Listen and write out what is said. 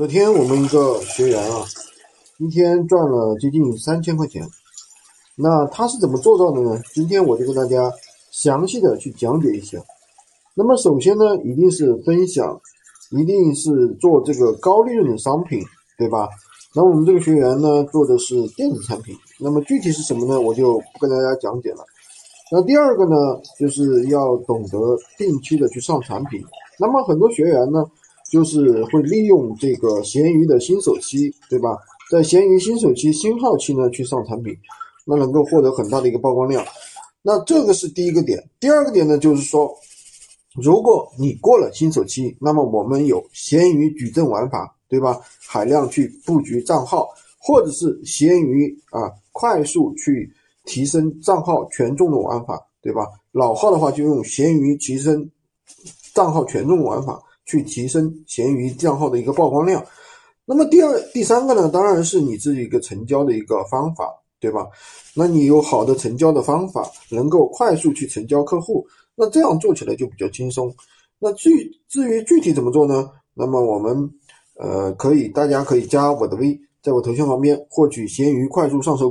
昨天我们一个学员啊，一天赚了接近三千块钱。那他是怎么做到的呢？今天我就跟大家详细的去讲解一下。那么首先呢，一定是分享，一定是做这个高利润的商品，对吧？那我们这个学员呢，做的是电子产品。那么具体是什么呢？我就不跟大家讲解了。那第二个呢，就是要懂得定期的去上产品。那么很多学员呢。就是会利用这个闲鱼的新手期，对吧？在闲鱼新手期、新号期呢去上产品，那能够获得很大的一个曝光量。那这个是第一个点。第二个点呢，就是说，如果你过了新手期，那么我们有闲鱼矩阵玩法，对吧？海量去布局账号，或者是闲鱼啊快速去提升账号权重的玩法，对吧？老号的话就用闲鱼提升账号权重玩法。去提升闲鱼账号的一个曝光量，那么第二、第三个呢，当然是你自己一个成交的一个方法，对吧？那你有好的成交的方法，能够快速去成交客户，那这样做起来就比较轻松。那至于至于具体怎么做呢？那么我们呃可以，大家可以加我的微，在我头像旁边获取闲鱼快速上手。